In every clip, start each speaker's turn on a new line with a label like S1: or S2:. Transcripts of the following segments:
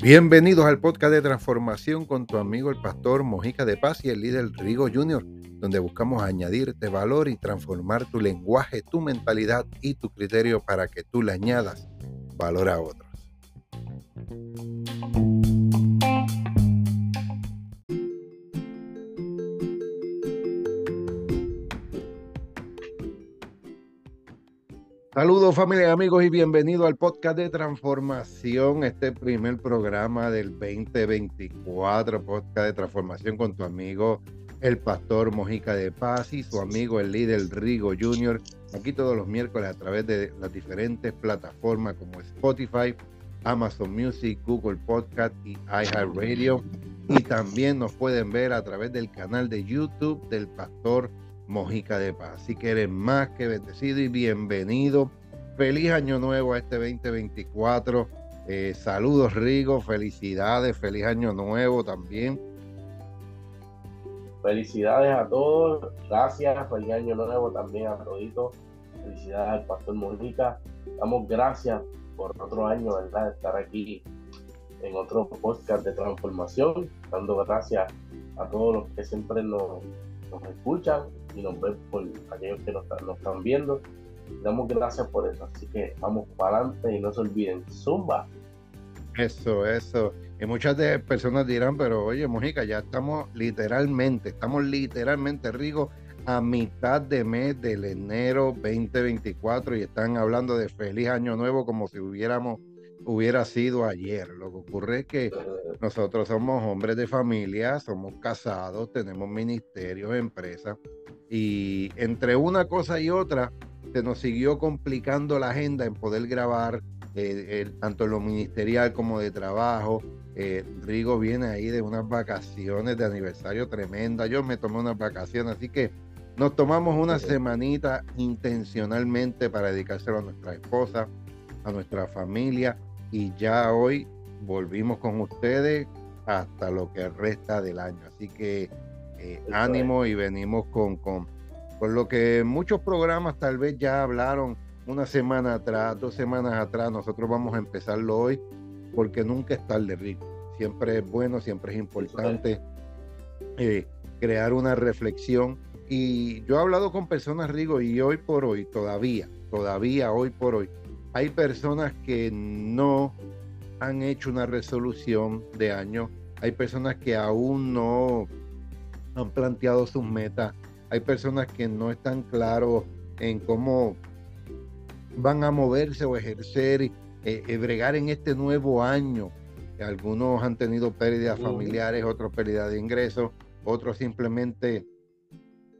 S1: Bienvenidos al podcast de transformación con tu amigo el pastor Mojica de Paz y el líder Rigo Jr., donde buscamos añadirte valor y transformar tu lenguaje, tu mentalidad y tu criterio para que tú le añadas valor a otros. Saludos familia, amigos y bienvenido al podcast de transformación, este primer programa del 2024, podcast de transformación con tu amigo el pastor Mojica de Paz y su amigo el líder Rigo Jr. Aquí todos los miércoles a través de las diferentes plataformas como Spotify, Amazon Music, Google Podcast y iHeartRadio. Y también nos pueden ver a través del canal de YouTube del pastor Mojica de Paz. Así que eres más que bendecido y bienvenido. Feliz año nuevo a este 2024. Eh, saludos Rigo, felicidades, feliz año nuevo también.
S2: Felicidades a todos, gracias, feliz año nuevo también a toditos. Felicidades al Pastor Mojica. Damos gracias por otro año, ¿verdad? Estar aquí en otro podcast de transformación, dando gracias a todos los que siempre nos, nos escuchan y nos ven por aquellos que nos, están viendo. Damos gracias por eso. Así que vamos para adelante y no se olviden, Zumba.
S1: Eso, eso. Y muchas de personas dirán, pero oye, Mojica, ya estamos literalmente, estamos literalmente, Rigo, a mitad de mes del enero 2024 y están hablando de feliz año nuevo como si hubiéramos hubiera sido ayer. Lo que ocurre es que nosotros somos hombres de familia, somos casados, tenemos ministerios, empresas, y entre una cosa y otra se nos siguió complicando la agenda en poder grabar, eh, tanto lo ministerial como de trabajo. Eh, Rigo viene ahí de unas vacaciones de aniversario tremenda. Yo me tomé unas vacaciones, así que nos tomamos una semanita intencionalmente para dedicárselo a nuestra esposa, a nuestra familia y ya hoy volvimos con ustedes hasta lo que resta del año. Así que eh, ánimo y venimos con, con, con, lo que muchos programas tal vez ya hablaron una semana atrás, dos semanas atrás. Nosotros vamos a empezarlo hoy porque nunca es tarde, Rico. Siempre es bueno, siempre es importante eh, crear una reflexión. Y yo he hablado con personas, Rigo, y hoy por hoy, todavía, todavía hoy por hoy, hay personas que no han hecho una resolución de año, hay personas que aún no han planteado sus metas, hay personas que no están claros en cómo van a moverse o ejercer y eh, bregar en este nuevo año. Algunos han tenido pérdidas familiares, otros pérdidas de ingresos, otros simplemente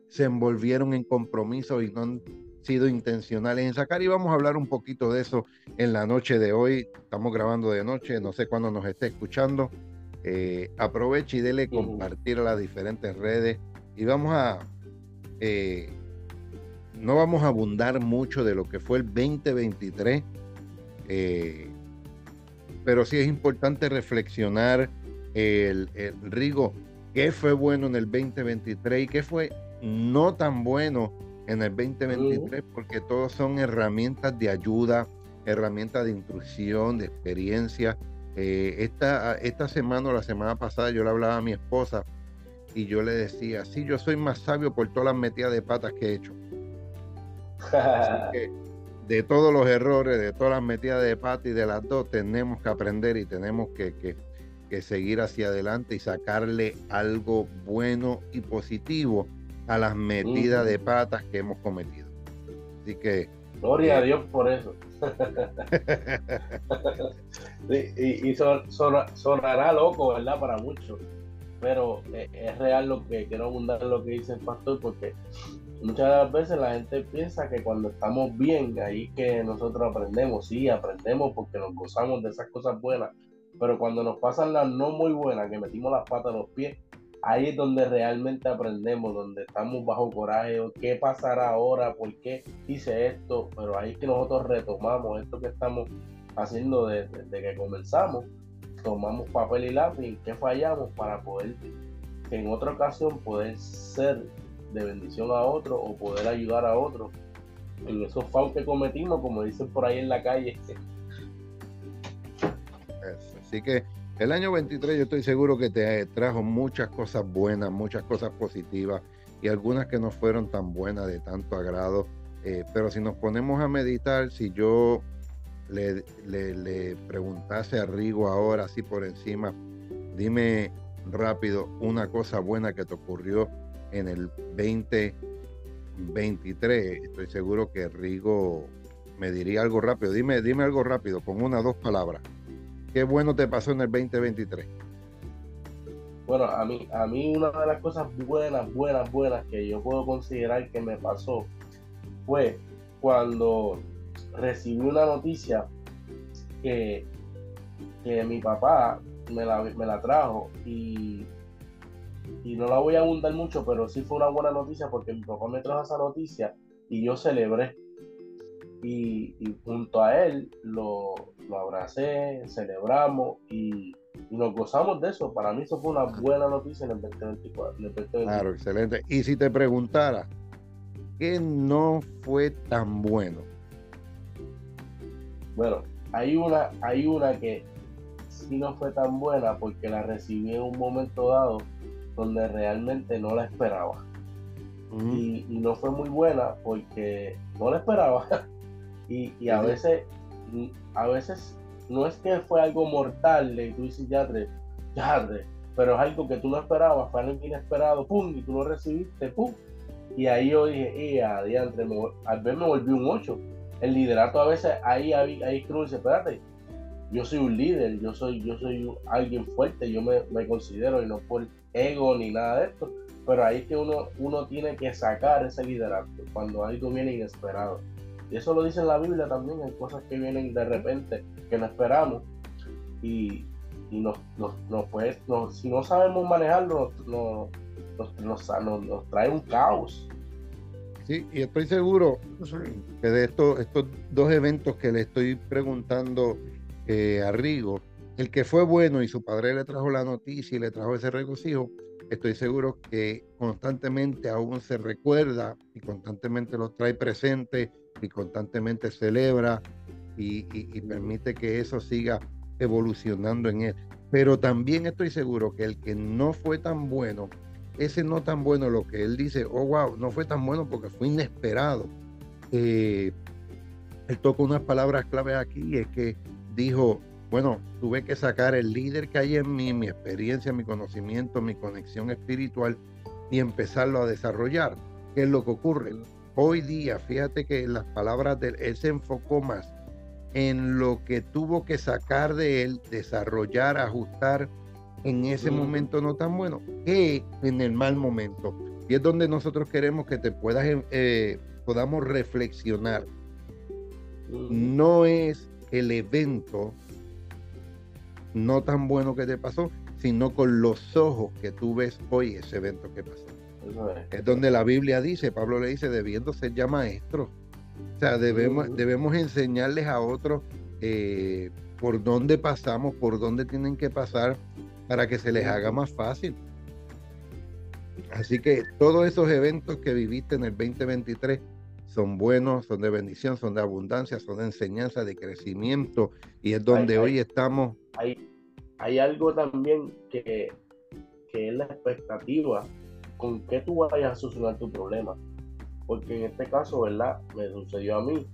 S1: se envolvieron en compromisos y no han sido intencionales en sacar y vamos a hablar un poquito de eso en la noche de hoy. Estamos grabando de noche, no sé cuándo nos esté escuchando. Eh, aproveche y dele compartir a las diferentes redes y vamos a eh, no vamos a abundar mucho de lo que fue el 2023 eh, pero sí es importante reflexionar el, el Rigo qué fue bueno en el 2023 y qué fue no tan bueno en el 2023 porque todos son herramientas de ayuda, herramientas de instrucción, de experiencia. Eh, esta, esta semana o la semana pasada yo le hablaba a mi esposa y yo le decía, sí, yo soy más sabio por todas las metidas de patas que he hecho. de todos los errores, de todas las metidas de patas y de las dos, tenemos que aprender y tenemos que, que, que seguir hacia adelante y sacarle algo bueno y positivo a las metidas de patas que hemos cometido. Así que.
S2: Gloria a eh, Dios por eso. y, sonará loco, ¿verdad? Para muchos. Pero eh, es real lo que quiero abundar lo que dice el pastor, porque muchas veces la gente piensa que cuando estamos bien, ahí que nosotros aprendemos, sí, aprendemos porque nos gozamos de esas cosas buenas, pero cuando nos pasan las no muy buenas, que metimos las patas a los pies, ahí es donde realmente aprendemos, donde estamos bajo coraje, qué pasará ahora, por qué hice esto, pero ahí es que nosotros retomamos esto que estamos haciendo desde, que comenzamos, tomamos papel y lápiz, qué fallamos para poder en otra ocasión poder ser de bendición a otro o poder ayudar a otro en esos fauls que cometimos, como dicen por ahí en la calle.
S1: Así que el año 23 yo estoy seguro que te trajo muchas cosas buenas, muchas cosas positivas y algunas que no fueron tan buenas de tanto agrado. Eh, pero si nos ponemos a meditar, si yo le, le, preguntase a Rigo ahora, así por encima, dime rápido una cosa buena que te ocurrió en el 2023. Estoy seguro que Rigo me diría algo rápido. Dime, dime algo rápido, con una o dos palabras. ¿Qué bueno te pasó en el 2023?
S2: Bueno, a mí, a mí una de las cosas buenas, buenas, buenas que yo puedo considerar que me pasó fue cuando recibí una noticia que, que mi papá me la, me la trajo y, y no la voy a abundar mucho, pero sí fue una buena noticia porque mi papá me trajo esa noticia y yo celebré. Y, junto a él lo, lo abracé, celebramos y, nos gozamos de eso. Para mí eso fue una buena noticia en el 2024.
S1: Claro, excelente. Y si te preguntara, ¿qué no fue tan bueno?
S2: Bueno, hay una, hay una que sí no fue tan buena porque la recibí en un momento dado donde realmente no la esperaba. y, no fue muy buena porque no la esperaba. y, a veces, a veces no es que fue algo mortal y tú dices, ya, ya, pero es algo que tú no esperabas, fue algo inesperado, pum, y tú lo recibiste, pum. Y ahí yo dije, eh, adiante, al ver me volví un 8 el liderato a veces ahí, ahí, ahí dice, espérate, yo soy un líder, yo soy, yo soy alguien fuerte, yo me, considero y no por ego ni nada de esto, pero ahí es que uno, uno tiene que sacar ese liderato cuando algo viene inesperado. Y eso lo dice en la Biblia también, hay cosas que vienen de repente que no esperamos. Y, y nos, nos, pues, si no sabemos manejarlo, nos, nos trae un caos.
S1: Sí, y estoy seguro que de estos, estos dos eventos que le estoy preguntando eh, a Rigo, el que fue bueno y su padre le trajo la noticia y le trajo ese regocijo, estoy seguro que constantemente aún se recuerda y constantemente lo trae presente y constantemente celebra y, y permite que eso siga evolucionando en él. Pero también estoy seguro que el que no fue tan bueno, ese no tan bueno, lo que él dice, oh wow, no fue tan bueno porque fue inesperado. Eh, él toca unas palabras claves aquí, es que dijo, bueno, tuve que sacar el líder que hay en mí, mi experiencia, mi conocimiento, mi conexión espiritual y empezarlo a desarrollar. ¿Qué es lo que ocurre? Hoy día, fíjate que las palabras de él, él se enfocó más en lo que tuvo que sacar de él, desarrollar, ajustar en ese momento no tan bueno que en el mal momento. Y es donde nosotros queremos que te puedas, eh, podamos reflexionar. No es el evento no tan bueno que te pasó, sino con los ojos que tú ves hoy ese evento que pasó. Es. donde la Biblia dice, Pablo le dice, debiendo ser ya maestros. O sea, debemos, debemos enseñarles a otros eh, por dónde pasamos, por dónde tienen que pasar para que se les haga más fácil. Así que todos esos eventos que viviste en el 2023 son buenos, son de bendición, son de abundancia, son de enseñanza, de crecimiento y es donde hoy estamos.
S2: Hay, hay algo también que, que es la expectativa con que tú vayas a solucionar tu problema. Porque en este caso, ¿verdad? Me sucedió a mí.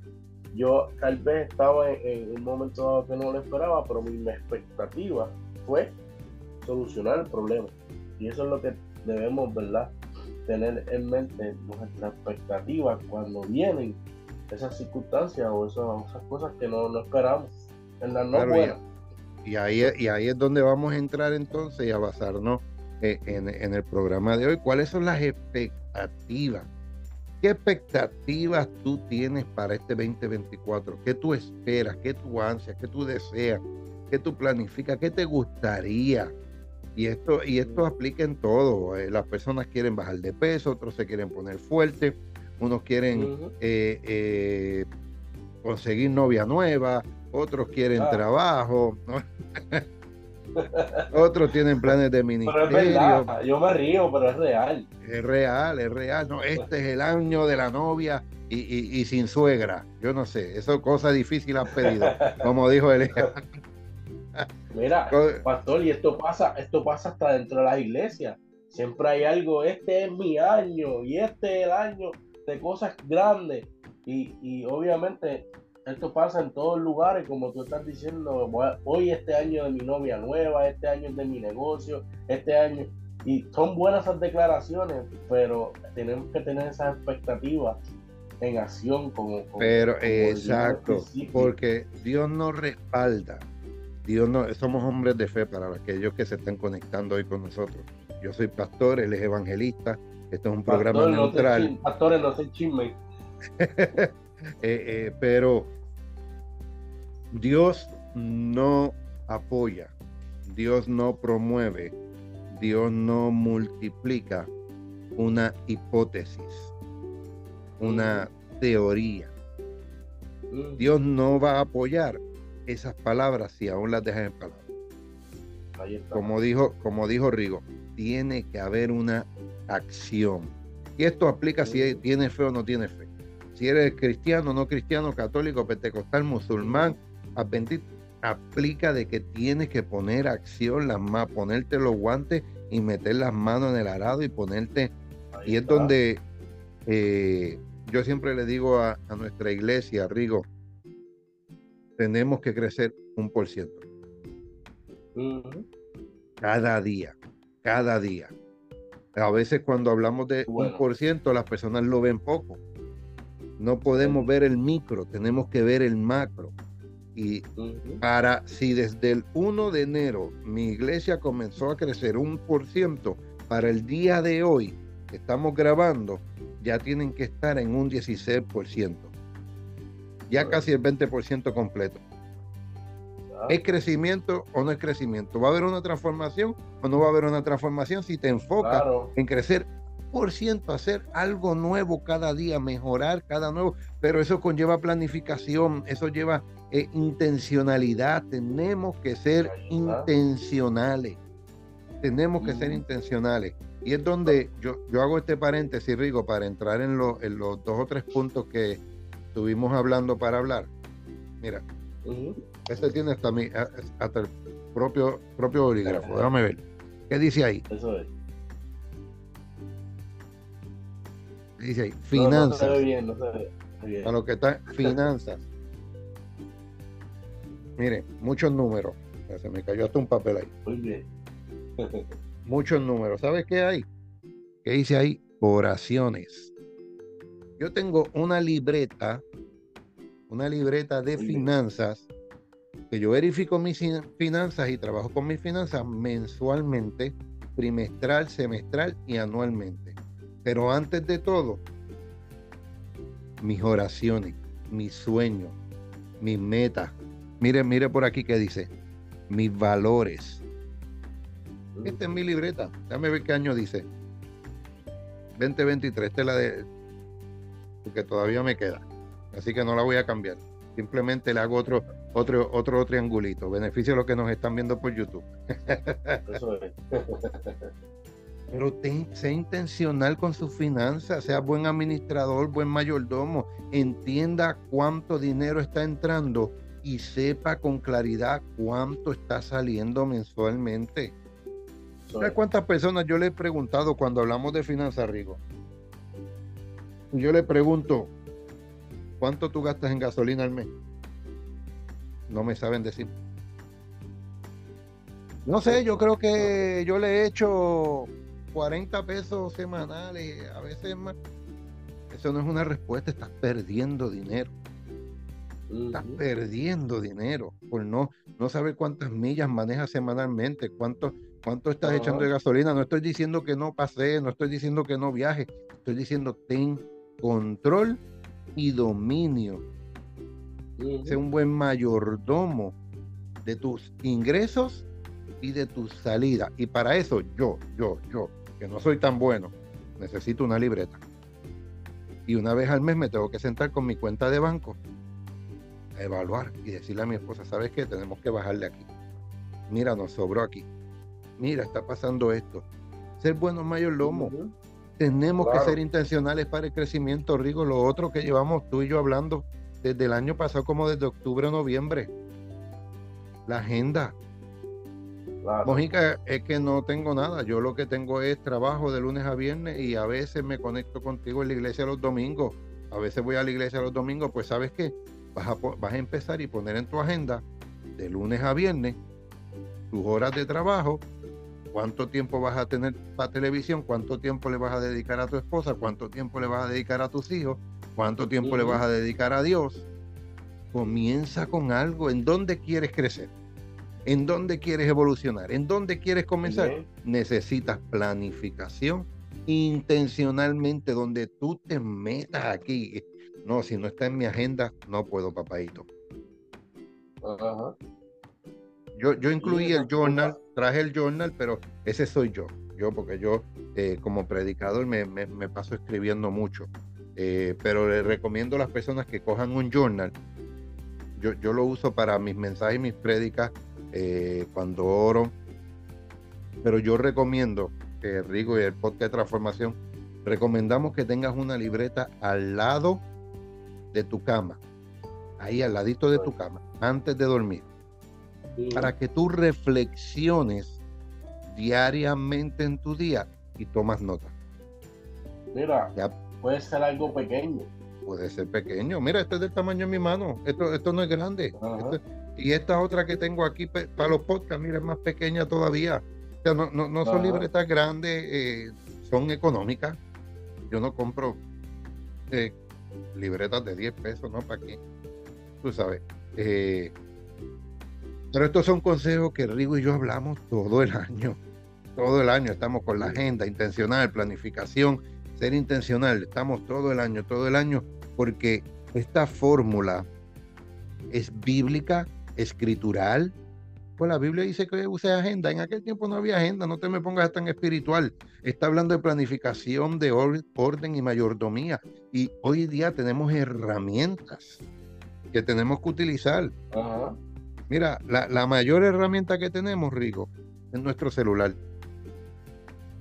S2: Yo tal vez estaba en, en un momento dado que no lo esperaba, pero mi expectativa fue solucionar el problema. Y eso es lo que debemos, ¿verdad? Tener en mente nuestra expectativa cuando vienen esas circunstancias o esas, cosas que no, no, esperamos en la no
S1: Y, ahí, y ahí es donde vamos a entrar entonces y a basarnos en, en, el programa de hoy. ¿Cuáles son las expectativas? ¿Qué expectativas tú tienes para este 2024? ¿Qué tú esperas? ¿Qué tú ansias? ¿Qué tú deseas? ¿Qué tú planificas? ¿Qué te gustaría? Y esto, y esto aplica en todo. Eh, las personas quieren bajar de peso, otros se quieren poner fuerte, unos quieren eh, eh, conseguir novia nueva, otros quieren trabajo. Otros tienen planes de ministerio.
S2: Pero es verdad, yo me río, pero es real.
S1: Es real, es real. No, este es el año de la novia y, sin suegra. Yo no sé, eso cosa difícil han pedido, como dijo él.
S2: Mira, pastor, y esto pasa, esto pasa hasta dentro de las iglesias. Siempre hay algo, este es mi año y este es el año de cosas grandes. Y, y obviamente esto pasa en todos lugares, como tú estás diciendo, hoy este año de mi novia nueva, este año es de mi negocio, este año, y son buenas esas declaraciones, pero tenemos que tener esas expectativas en acción como...
S1: pero exacto, porque Dios nos respalda, Dios no, somos hombres de fe para aquellos que se están conectando hoy con nosotros. Yo soy pastor, él es evangelista, esto es un programa neutral.
S2: pastores no se chisme.
S1: Eh, eh, pero Dios no apoya, Dios no promueve, Dios no multiplica una hipótesis, una teoría. Mm. Dios no va a apoyar esas palabras si aún las dejan en palabras. Como dijo, como dijo Rigo, tiene que haber una acción. Y esto aplica si mm. tienes fe o no tienes fe si eres cristiano, no cristiano, católico, pentecostal, musulmán, adventista, aplica de que tienes que poner acción, las más, ponerte los guantes y meter las manos en el arado y ponerte. y es donde eh, yo siempre le digo a, nuestra iglesia, Rigo, tenemos que crecer un por ciento. Cada día, cada día. A veces cuando hablamos de un por ciento, las personas lo ven poco no podemos ver el micro, tenemos que ver el macro. Y para, si desde el 1 de enero mi iglesia comenzó a crecer un por ciento, para el día de hoy que estamos grabando, ya tienen que estar en un 16%. Ya casi el 20% completo. ¿Es crecimiento o no es crecimiento? ¿Va a haber una transformación o no va a haber una transformación si te enfocas en crecer por ciento, hacer algo nuevo cada día, mejorar cada nuevo, pero eso conlleva planificación, eso lleva eh, intencionalidad, tenemos que ser intencionales, tenemos que ser intencionales. Y es donde yo, yo hago este paréntesis, Rigo, para entrar en, en los dos o tres puntos que estuvimos hablando para hablar. Mira, este tiene hasta, mi, hasta el propio, propio bolígrafo, déjame ver. ¿Qué dice ahí? Eso es. Dice ahí, finanzas. A lo que está, finanzas. Mire, muchos números. Se me cayó hasta un papel ahí. Muy bien. muchos números. ¿Sabes qué hay? ¿Qué dice ahí? Oraciones. Yo tengo una libreta, una libreta de finanzas, que yo verifico mis finanzas y trabajo con mis finanzas mensualmente, trimestral, semestral y anualmente. Pero antes de todo, mis oraciones, mis sueños, mis metas. Mire, mire por aquí que dice, mis valores. Esta es mi libreta. Déjame ver qué año dice. 2023. Esta es la de. Porque todavía me queda. Así que no la voy a cambiar. Simplemente le hago otro, otro, otro triangulito. Beneficio a los que nos están viendo por YouTube. Eso es. Pero sea intencional con sus finanzas, sea buen administrador, buen mayordomo, entienda cuánto dinero está entrando y sepa con claridad cuánto está saliendo mensualmente. ¿Sabes cuántas personas yo le he preguntado cuando hablamos de finanzas, Rigo? Yo le pregunto, ¿cuánto tú gastas en gasolina al mes? No me saben decir. No sé, yo creo que yo le he hecho 40 pesos semanales, a veces más. Eso no es una respuesta, estás perdiendo dinero. Estás perdiendo dinero por no, no saber cuántas millas manejas semanalmente, cuánto, cuánto estás echando de gasolina. No estoy diciendo que no pase, no estoy diciendo que no viaje, estoy diciendo ten control y dominio. Sé un buen mayordomo de tus ingresos y de tus salidas. Y para eso yo, yo, yo, no soy tan bueno, necesito una libreta. Y una vez al mes me tengo que sentar con mi cuenta de banco a evaluar y decirle a mi esposa, ¿sabes qué? Tenemos que bajarle aquí. mira, nos sobró aquí. Mira, está pasando esto. Ser buenos mayordomos. lomo. Tenemos que ser intencionales para el crecimiento, Rigo. Lo otro que llevamos tú y yo hablando desde el año pasado, como desde octubre o noviembre. La agenda. Mojica, es que no tengo nada. Yo lo que tengo es trabajo de lunes a viernes y a veces me conecto contigo en la iglesia los domingos. A veces voy a la iglesia los domingos. Pues sabes qué? Vas a, vas a empezar y poner en tu agenda de lunes a viernes tus horas de trabajo cuánto tiempo vas a tener para televisión, cuánto tiempo le vas a dedicar a tu esposa, cuánto tiempo le vas a dedicar a tus hijos, cuánto tiempo le vas a dedicar a Dios. Comienza con algo. ¿En dónde quieres crecer? ¿En dónde quieres evolucionar? ¿En dónde quieres comenzar? Necesitas planificación intencionalmente donde tú te metas aquí. No, si no está en mi agenda, no puedo, papadito. Yo, yo incluí el journal, traje el journal, pero ese soy yo. Yo, porque yo eh, como predicador me, paso escribiendo mucho. Eh, pero le recomiendo a las personas que cojan un journal. Yo, yo lo uso para mis mensajes y mis prédicas eh, cuando oro. Pero yo recomiendo que Rigo y el podcast de transformación recomendamos que tengas una libreta al lado de tu cama, ahí al ladito de tu cama, antes de dormir para que tú reflexiones diariamente en tu día y tomas nota.
S2: Mira, puede ser algo pequeño.
S1: Puede ser pequeño. Mira, este es del tamaño de mi mano. Esto, esto no es grande. Y esta otra que tengo aquí para los podcasts, mira, es más pequeña todavía. O sea, no, no, son libretas grandes, eh, son económicas. Yo no compro eh, libretas de 10 pesos, ¿no? ¿Para qué? Tú sabes. Eh, pero estos son consejos que Rigo y yo hablamos todo el año. Todo el año estamos con la agenda intencional, planificación, ser intencional. Estamos todo el año, todo el año, porque esta fórmula es bíblica, escritural. Pues la Biblia dice que use agenda. En aquel tiempo no había agenda, no te me pongas tan espiritual. Está hablando de planificación, de orden y mayordomía. Y hoy día tenemos herramientas que tenemos que utilizar. Ajá. Mira, la, mayor herramienta que tenemos, Rico, es nuestro celular.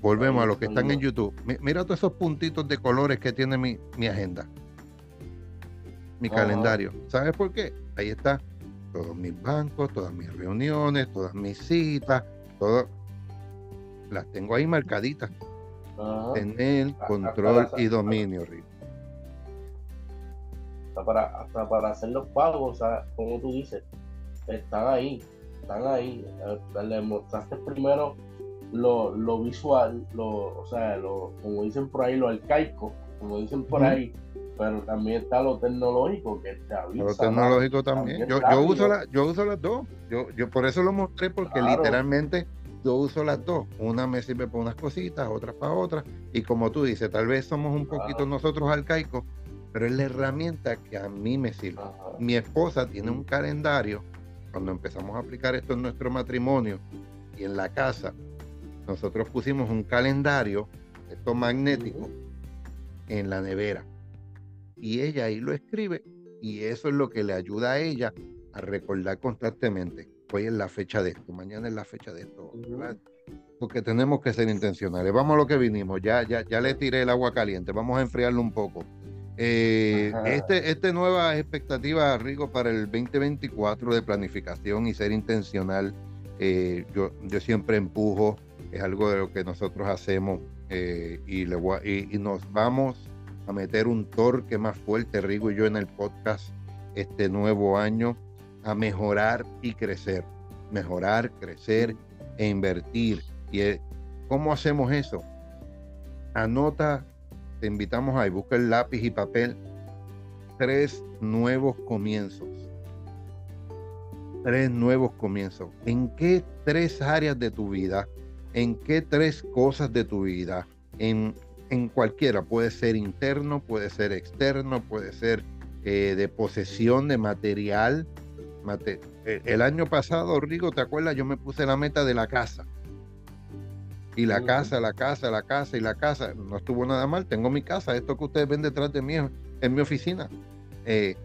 S1: Volvemos a lo que están en YouTube. Mira todos esos puntitos de colores que tiene mi, agenda, mi calendario. ¿Sabes por qué? Ahí está todos mis bancos, todas mis reuniones, todas mis citas, todo. Las tengo ahí marcaditas. Tener control y dominio, Rico.
S2: Hasta para, hasta para hacer los pagos, como tú dices, están ahí, están ahí. Eh, le mostraste primero lo, visual, lo, o sea, lo, como dicen por ahí, lo arcaico, como dicen por ahí, pero también está lo tecnológico que te avisa.
S1: Lo tecnológico también. Yo, yo, uso la, yo uso las dos. Yo, yo por eso lo mostré, porque literalmente yo uso las dos. Una me sirve para unas cositas, otras para otras. Y como tú dices, tal vez somos un poquito nosotros arcaicos, pero es la herramienta que a mí me sirve. Mi esposa tiene un calendario cuando empezamos a aplicar esto en nuestro matrimonio y en la casa, nosotros pusimos un calendario, esto magnético, en la nevera. Y ella ahí lo escribe y eso es lo que le ayuda a ella a recordar constantemente. Hoy es la fecha de esto, mañana es la fecha de esto. Porque tenemos que ser intencionales. Vamos a lo que vinimos. Ya, ya, ya le tiré el agua caliente. Vamos a enfriarlo un poco. Eh, este, este nueva expectativa, Rigo, para el 2024 de planificación y ser intencional, eh, yo, yo siempre empujo, es algo de lo que nosotros hacemos eh, y, le y, nos vamos a meter un torque más fuerte, Rigo y yo, en el podcast este nuevo año, a mejorar y crecer, mejorar, crecer e invertir. ¿Y cómo hacemos eso? Anota te invitamos a buscar lápiz y papel. Tres nuevos comienzos. Tres nuevos comienzos. ¿En qué tres áreas de tu vida? ¿En qué tres cosas de tu vida? En, en cualquiera. Puede ser interno, puede ser externo, puede ser eh, de posesión de material. Eh, el año pasado, Rigo, ¿te acuerdas? Yo me puse la meta de la casa y la casa, la casa, la casa y la casa. No estuvo nada mal. Tengo mi casa. Esto que ustedes ven detrás de mí en mi oficina. Eh,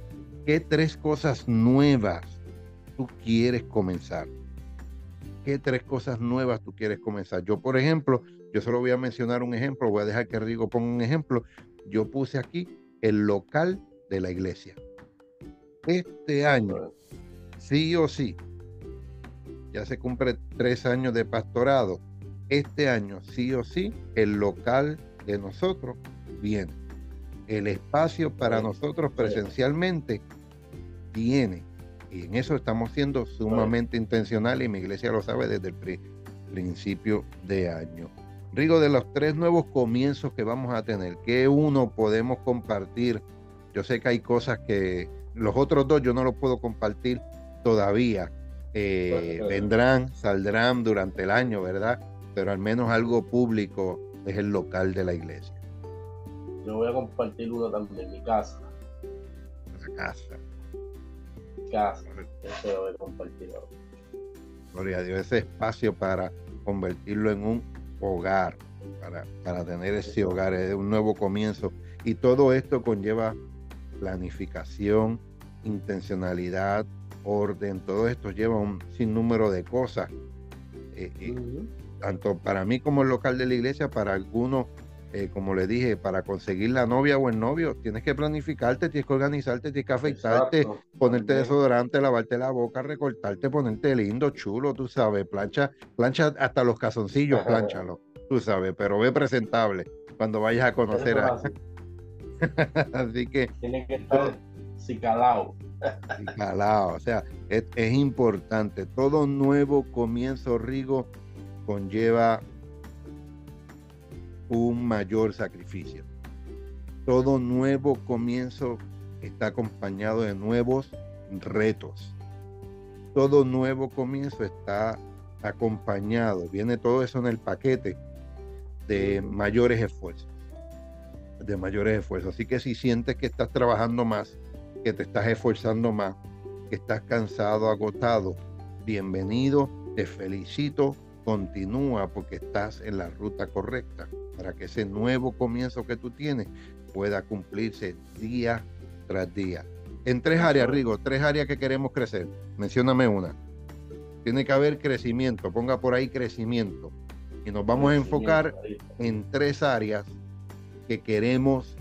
S1: ¿Qué tres cosas nuevas tú quieres comenzar? ¿qué tres cosas nuevas tú quieres comenzar? Yo, por ejemplo, yo solo voy a mencionar un ejemplo, voy a dejar que Rigo ponga un ejemplo. Yo puse aquí el local de la iglesia. Este año, sí o sí, ya se cumple tres años de pastorado. Este año, sí o sí, el local de nosotros viene. El espacio para nosotros presencialmente viene. Y en eso estamos siendo sumamente intencionales y mi iglesia lo sabe desde el principio de año. Rigo, de los tres nuevos comienzos que vamos a tener, ¿qué uno podemos compartir? Yo sé que hay cosas que los otros dos yo no los puedo compartir todavía. Eh, vendrán, saldrán durante el año, ¿verdad? Pero al menos algo público es el local de la iglesia.
S2: Yo voy a compartir uno también, mi casa.
S1: La casa.
S2: casa. Eso lo voy a compartir
S1: Gloria a Dios, ese espacio para convertirlo en un hogar, para, para tener ese hogar, es un nuevo comienzo. Y todo esto conlleva planificación, intencionalidad, orden, todo esto lleva un sinnúmero de cosas. Eh, eh, tanto para mí como el local de la iglesia, para algunos, eh, como le dije, para conseguir la novia o el novio, tienes que planificarte, tienes que organizarte, tienes que afeitarte, ponerte desodorante, lavarte la boca, recortarte, ponerte lindo, chulo, tú sabes, plancha, plancha hasta los cazoncillos, planchalo, tú sabes, pero ve presentable cuando vayas a conocer a... Así que...
S2: Tiene que estar cicalado.
S1: cicalado, o sea, es, es importante. Todo nuevo comienzo, Rigo, conlleva un mayor sacrificio. Todo nuevo comienzo está acompañado de nuevos retos. Todo nuevo comienzo está acompañado, viene todo eso en el paquete de mayores esfuerzos de mayores esfuerzos. Así que si sientes que estás trabajando más, que te estás esforzando más, que estás cansado, agotado, bienvenido, te felicito, continúa porque estás en la ruta correcta para que ese nuevo comienzo que tú tienes pueda cumplirse día tras día. En tres áreas, Rigo, tres áreas que queremos crecer. Mencióname una. Tiene que haber crecimiento, ponga por ahí crecimiento. Y nos vamos a enfocar en tres áreas que queremos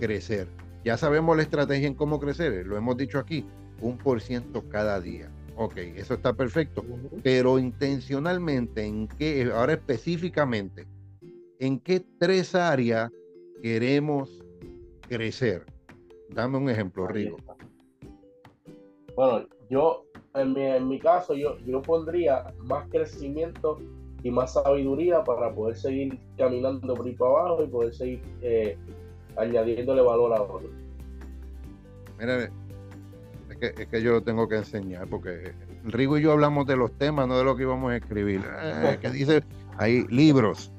S1: crecer. Ya sabemos la estrategia en cómo crecer, lo hemos dicho aquí, un por ciento cada día. Ok, eso está perfecto. Pero intencionalmente, ¿en qué, ahora específicamente, en qué tres áreas queremos crecer? Dame un ejemplo, Rigo.
S2: Bueno, yo, en mi, en mi caso, yo, yo pondría más crecimiento y más sabiduría para poder seguir caminando por ahí para abajo y poder seguir eh, añadiéndole valor a otros.
S1: Mira, es que, es que yo lo tengo que enseñar porque Rigo y yo hablamos de los temas, no de lo que íbamos a escribir. Eh, que dice ahí libros.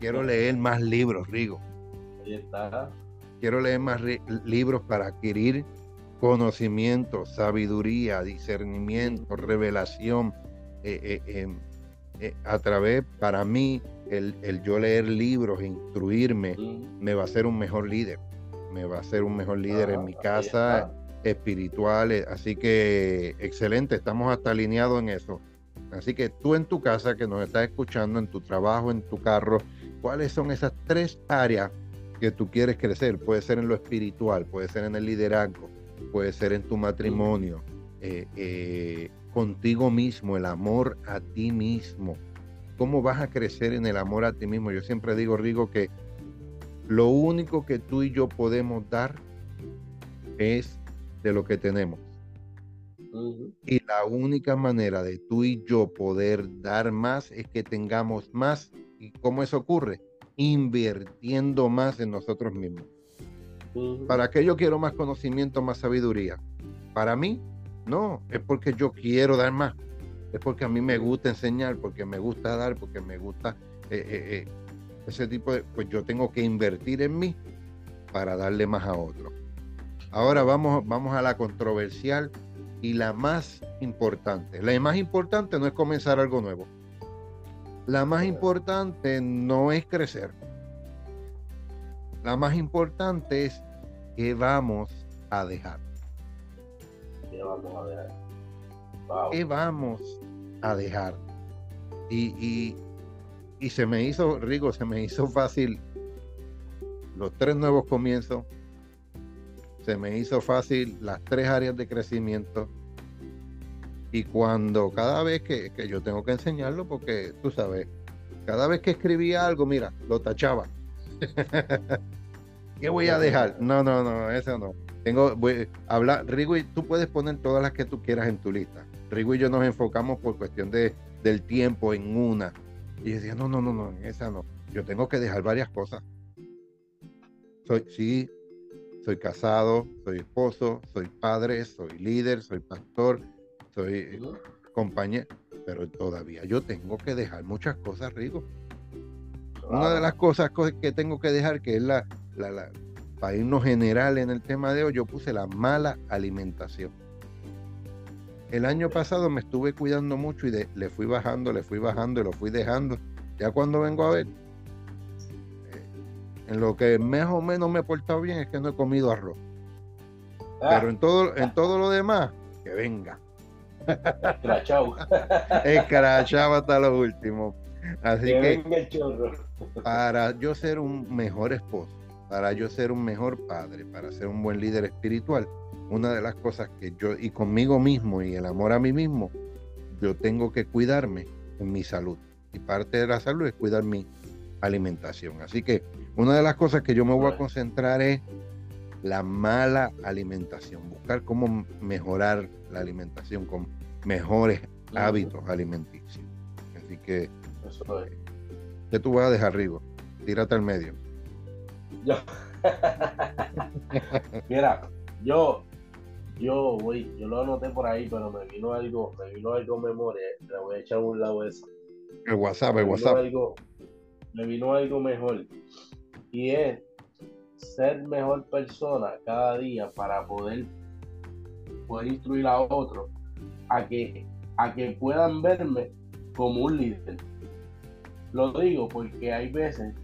S1: Quiero leer más libros, Rigo.
S2: Ahí está.
S1: Quiero leer más libros para adquirir conocimiento, sabiduría, discernimiento, revelación. Eh, eh, em, eh, a través, para mí, el, yo leer libros, instruirme, me va a hacer un mejor líder. Me va a ser un mejor líder en mi casa, espiritual. Así que, excelente, estamos hasta alineados en eso. Así que tú en tu casa, que nos estás escuchando, en tu trabajo, en tu carro, ¿cuáles son esas tres áreas que tú quieres crecer? Puede ser en lo espiritual, puede ser en el liderazgo, puede ser en tu matrimonio, eh, eh, contigo mismo, el amor a ti mismo. ¿Cómo vas a crecer en el amor a ti mismo? Yo siempre digo, Rigo, que lo único que tú y yo podemos dar es de lo que tenemos. Y la única manera de tú y yo poder dar más es que tengamos más. ¿Y cómo eso ocurre? Invirtiendo más en nosotros mismos. ¿Para qué yo quiero más conocimiento, más sabiduría? Para mí, no, es porque yo quiero dar más. Es porque a mí me gusta enseñar, porque me gusta dar, porque me gusta eh, eh, eh, ese tipo de... Pues yo tengo que invertir en mí para darle más a otro. Ahora vamos, vamos a la controversial y la más importante. La más importante no es comenzar algo nuevo. La más importante no es crecer. La más importante es que vamos a dejar
S2: vamos a
S1: ¿Qué vamos a dejar. Y, y, se me hizo, Rigo, se me hizo fácil los tres nuevos comienzos, se me hizo fácil las tres áreas de crecimiento. Y cuando cada vez que, que yo tengo que enseñarlo, porque tú sabes, cada vez que escribía algo, mira, lo tachaba. ¿Qué voy a dejar? No, no, no, eso no. Tengo, voy hablar, Rigo, y tú puedes poner todas las que tú quieras en tu lista. Rigo y yo nos enfocamos por cuestión de, del tiempo en una. Y decía, no, no, no, no, esa no. Yo tengo que dejar varias cosas. Soy, sí, soy casado, soy esposo, soy padre, soy líder, soy pastor, soy compañero, pero todavía yo tengo que dejar muchas cosas, Rigo. Una de las cosas que tengo que dejar, que es la, la, para irnos general en el tema de hoy, yo puse la mala alimentación. El año pasado me estuve cuidando mucho y le fui bajando, le fui bajando y lo fui dejando. Ya cuando vengo a ver, eh, en lo que más o menos me he portado bien es que no he comido arroz. Ah. Pero en todo, en todo lo demás, que venga.
S2: Escrachado.
S1: Escrachado hasta lo último. Así que, para yo ser un mejor esposo, para yo ser un mejor padre, para ser un buen líder espiritual, una de las cosas que yo, y conmigo mismo y el amor a mí mismo, yo tengo que cuidarme en mi salud. Y parte de la salud es cuidar mi alimentación. Así que una de las cosas que yo me voy a concentrar es la mala alimentación, buscar cómo mejorar la alimentación con mejores hábitos alimenticios. Así que, ¿qué tú vas a dejar, Rigo? Tírate al medio.
S2: Yo. Mira, yo, yo voy, yo lo anoté por ahí, pero me vino algo, me vino algo en memoria, le voy a echar un lado eso.
S1: El WhatsApp, el WhatsApp.
S2: Algo, me vino algo mejor. Y es ser mejor persona cada día para poder, poder instruir a otros a que, a que puedan verme como un líder. Lo digo porque hay veces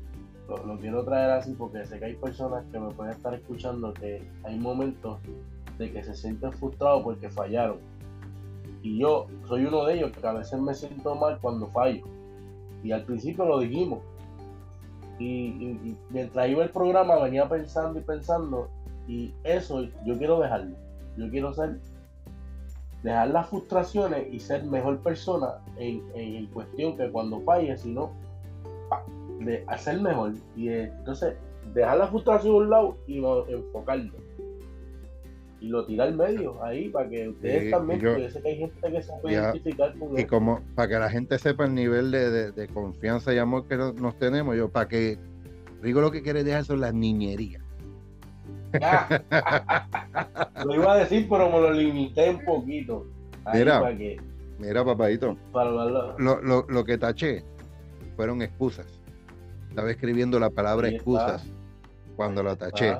S2: lo, quiero traer así porque sé que hay personas que me pueden estar escuchando que hay momentos de que se sienten frustrados porque fallaron. Y yo soy uno de ellos que a veces me siento mal cuando fallo. Y al principio lo dijimos. Y, mientras iba el programa venía pensando y pensando. Y eso yo quiero dejarlo. Yo quiero ser, dejar las frustraciones y ser mejor persona en, en cuestión que cuando falle, si no, de hacer mejor. Y entonces dejar la frustración a un lado y enfocarlo. Y lo tirar al medio ahí para que ustedes también yo, sé que hay gente que se puede identificar con
S1: y como para que la gente sepa el nivel de, confianza y amor que nos tenemos yo para que digo lo que quiere dejar son las niñerías
S2: lo iba a decir pero me lo limité un poquito
S1: mira mira papadito lo, lo, lo que taché fueron excusas estaba escribiendo la palabra excusas cuando la taché.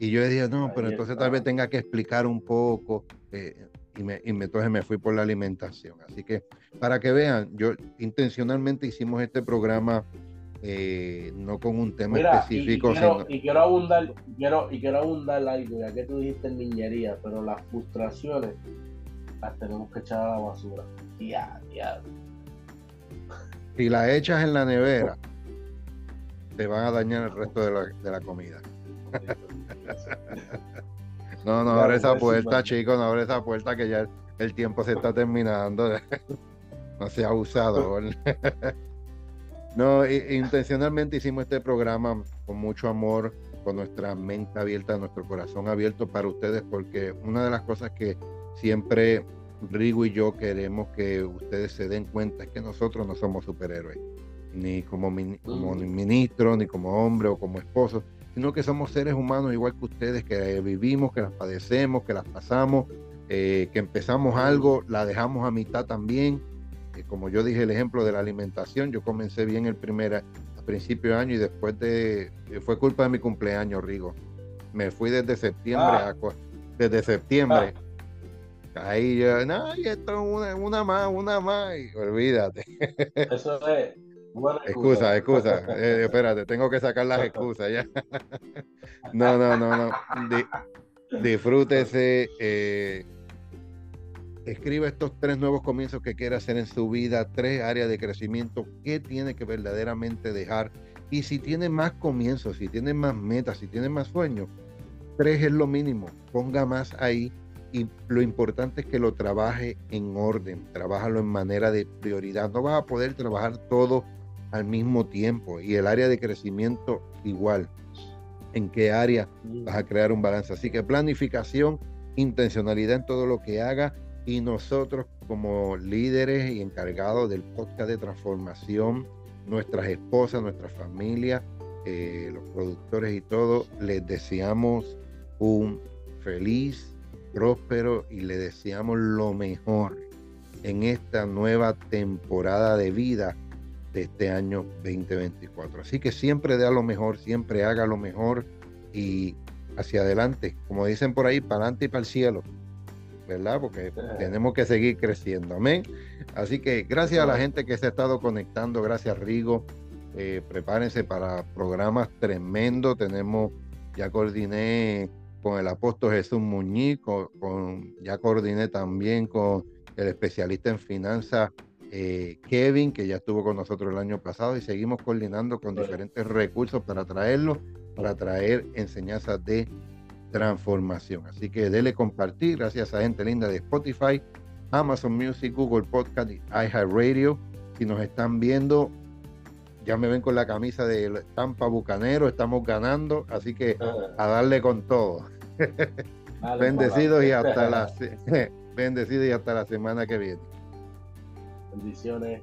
S1: Y yo decía, no, pero entonces tal vez tenga que explicar un poco. Eh, y, me, y entonces me fui por la alimentación. Así que para que vean, yo intencionalmente hicimos este programa eh, no con un tema específico.
S2: Y, quiero, y, quiero, abundar, quiero, y quiero abundar algo, ya que tú dijiste niñería, pero las frustraciones las tenemos que echar a la basura. Ya, ya.
S1: Si las echas en la nevera te van a dañar el resto de la, de la comida. no, no abre esa puerta, chicos, no abre esa puerta que ya el, tiempo se está terminando. no sea usado. No, intencionalmente hicimos este programa con mucho amor, con nuestra mente abierta, nuestro corazón abierto para ustedes, porque una de las cosas que siempre Rigo y yo queremos que ustedes se den cuenta es que nosotros no somos superhéroes ni como, como ministro, ni como hombre o como esposo, sino que somos seres humanos igual que ustedes, que vivimos, que las padecemos, que las pasamos, eh, que empezamos algo, la dejamos a mitad también. Como yo dije, el ejemplo de la alimentación, yo comencé bien el primer, a principio de año y después de, eh, fue culpa de mi cumpleaños, Rigo. Me fui desde septiembre, ah. desde septiembre. Ah. Ahí yo, no, esto una, una más, una más, y olvídate.
S2: Eso es,
S1: excusa, excusa. Eh, espérate, tengo que sacar las excusas ya. no, no, no, no. disfrútese. Eh, escriba estos tres nuevos comienzos que quiere hacer en su vida, tres áreas de crecimiento que tiene que verdaderamente dejar. Y si tiene más comienzos, si tiene más metas, si tiene más sueños, tres es lo mínimo. Ponga más ahí y lo importante es que lo trabaje en orden, trabájalo en manera de prioridad. No vas a poder trabajar todo al mismo tiempo y el área de crecimiento igual. En qué área vas a crear un balance. Así que planificación, intencionalidad en todo lo que haga y nosotros como líderes y encargados del podcast de transformación, nuestras esposas, nuestra familia, eh, los productores y todo, les deseamos un feliz, próspero y le deseamos lo mejor en esta nueva temporada de vida de este año 2024. Así que siempre da lo mejor, siempre haga lo mejor y hacia adelante, como dicen por ahí, para adelante y para el cielo. ¿Verdad? Porque tenemos que seguir creciendo, amén. Así que gracias a la gente que se ha estado conectando, gracias Rigo, eh, prepárense para programas tremendos, tenemos, ya coordiné con el apóstol Jesús Muñiz, con, ya coordiné también con el especialista en finanzas eh, Kevin, que ya estuvo con nosotros el año pasado, y seguimos coordinando con diferentes recursos para traerlo, para traer enseñanzas de transformación. Así que dele compartir, gracias a gente linda de Spotify, Amazon Music, Google Podcast y iHeartRadio. Si nos están viendo, ya me ven con la camisa de Tampa Bucanero, estamos ganando, así que a darle con todo. bendecidos y hasta la bendecidos y hasta la semana que viene.
S2: Bendiciones.